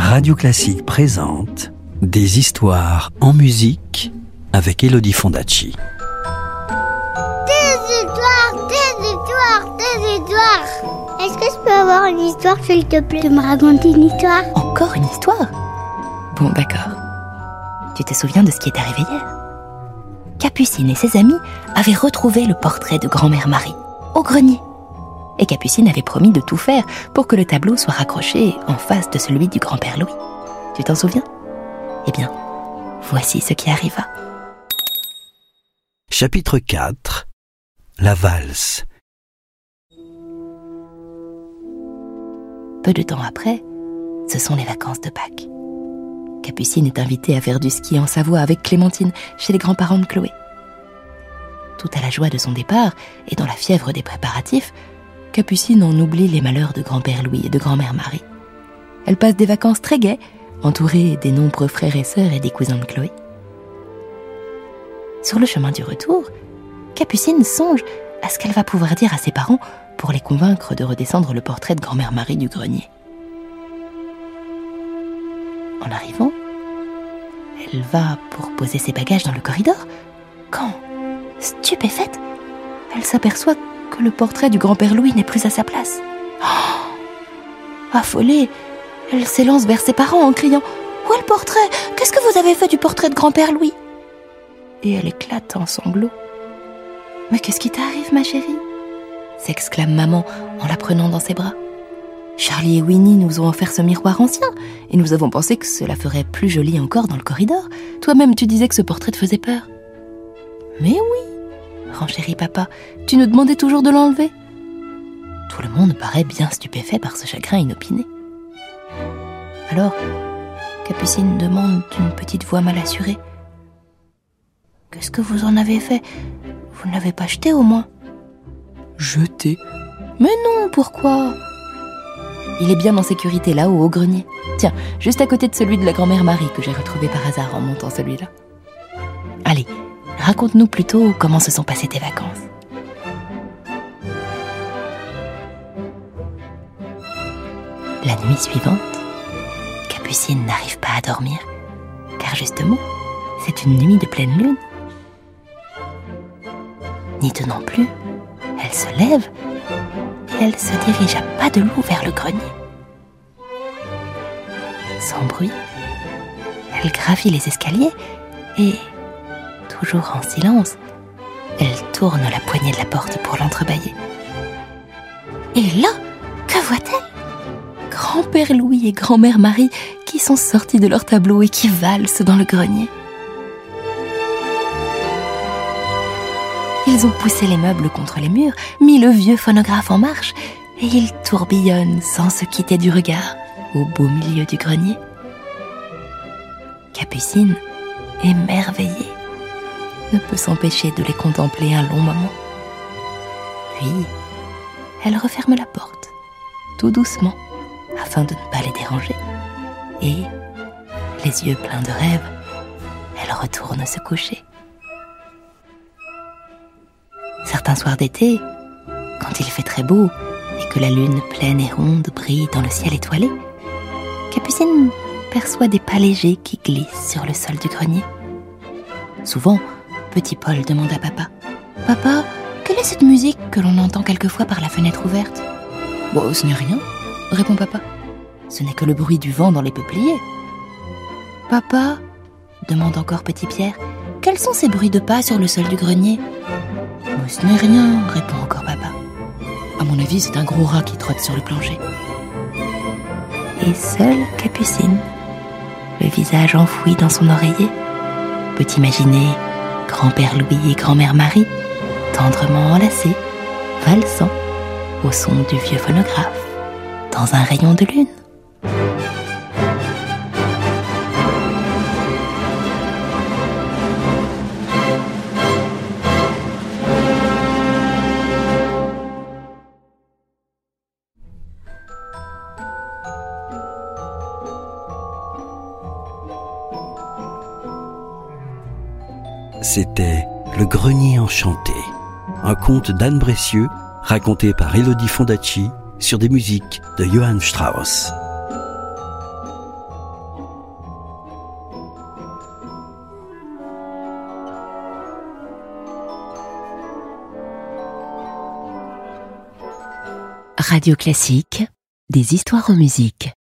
Radio Classique présente Des histoires en musique avec Elodie Fondacci. Des histoires, des histoires, des histoires. Est-ce que je peux avoir une histoire, s'il te plaît, de me raconter une histoire? Encore une histoire? Bon, d'accord. Tu te souviens de ce qui est arrivé hier? Capucine et ses amis avaient retrouvé le portrait de grand-mère Marie au grenier. Et Capucine avait promis de tout faire pour que le tableau soit raccroché en face de celui du grand-père Louis. Tu t'en souviens? Eh bien, voici ce qui arriva. Chapitre 4 La valse. Peu de temps après, ce sont les vacances de Pâques. Capucine est invitée à faire du ski en Savoie avec Clémentine chez les grands-parents de Chloé. Tout à la joie de son départ et dans la fièvre des préparatifs, Capucine en oublie les malheurs de grand-père Louis et de grand-mère Marie. Elle passe des vacances très gaies, entourée des nombreux frères et sœurs et des cousins de Chloé. Sur le chemin du retour, Capucine songe à ce qu'elle va pouvoir dire à ses parents pour les convaincre de redescendre le portrait de grand-mère Marie du grenier. En arrivant, elle va pour poser ses bagages dans le corridor quand, stupéfaite, elle s'aperçoit que le portrait du grand-père Louis n'est plus à sa place. Oh Affolée, elle s'élance vers ses parents en criant Où est le portrait? Qu'est-ce que vous avez fait du portrait de grand-père Louis? Et elle éclate en sanglots. Mais qu'est-ce qui t'arrive, ma chérie? s'exclame maman en la prenant dans ses bras. Charlie et Winnie nous ont offert ce miroir ancien, et nous avons pensé que cela ferait plus joli encore dans le corridor. Toi-même, tu disais que ce portrait te faisait peur. Mais oui, renchérit papa, tu nous demandais toujours de l'enlever. Tout le monde paraît bien stupéfait par ce chagrin inopiné. Alors, Capucine demande d'une petite voix mal assurée. Qu'est-ce que vous en avez fait? Vous ne l'avez pas jeté au moins? Jeté Mais non, pourquoi? Il est bien en sécurité là-haut au grenier. Tiens, juste à côté de celui de la grand-mère Marie que j'ai retrouvé par hasard en montant celui-là. Allez, raconte-nous plutôt comment se sont passées tes vacances. La nuit suivante, Capucine n'arrive pas à dormir, car justement, c'est une nuit de pleine lune. N'y tenant plus, elle se lève elle se dirige à pas de loup vers le grenier. Sans bruit, elle gravit les escaliers et, toujours en silence, elle tourne la poignée de la porte pour l'entrebâiller. Et là, que voit-elle? Grand-père Louis et grand-mère Marie qui sont sortis de leur tableau et qui valsent dans le grenier. Ils ont poussé les meubles contre les murs, mis le vieux phonographe en marche, et ils tourbillonnent sans se quitter du regard au beau milieu du grenier. Capucine, émerveillée, ne peut s'empêcher de les contempler un long moment. Puis, elle referme la porte, tout doucement, afin de ne pas les déranger. Et, les yeux pleins de rêves, elle retourne se coucher. Certains soirs d'été, quand il fait très beau et que la lune pleine et ronde brille dans le ciel étoilé, Capucine perçoit des pas légers qui glissent sur le sol du grenier. Souvent, petit Paul demande à papa Papa, quelle est cette musique que l'on entend quelquefois par la fenêtre ouverte? Bon, ce n'est rien, répond papa. Ce n'est que le bruit du vent dans les peupliers. Papa, demande encore petit Pierre, quels sont ces bruits de pas sur le sol du grenier? Ce n'est rien, répond encore papa. À mon avis, c'est un gros rat qui trotte sur le plancher. Et seule Capucine, le visage enfoui dans son oreiller, peut imaginer grand-père Louis et grand-mère Marie, tendrement enlacés, valsant au son du vieux phonographe, dans un rayon de lune. c'était Le Grenier Enchanté, un conte d'Anne Bressieux raconté par Elodie Fondacci sur des musiques de Johann Strauss. Radio Classique, des histoires en musique.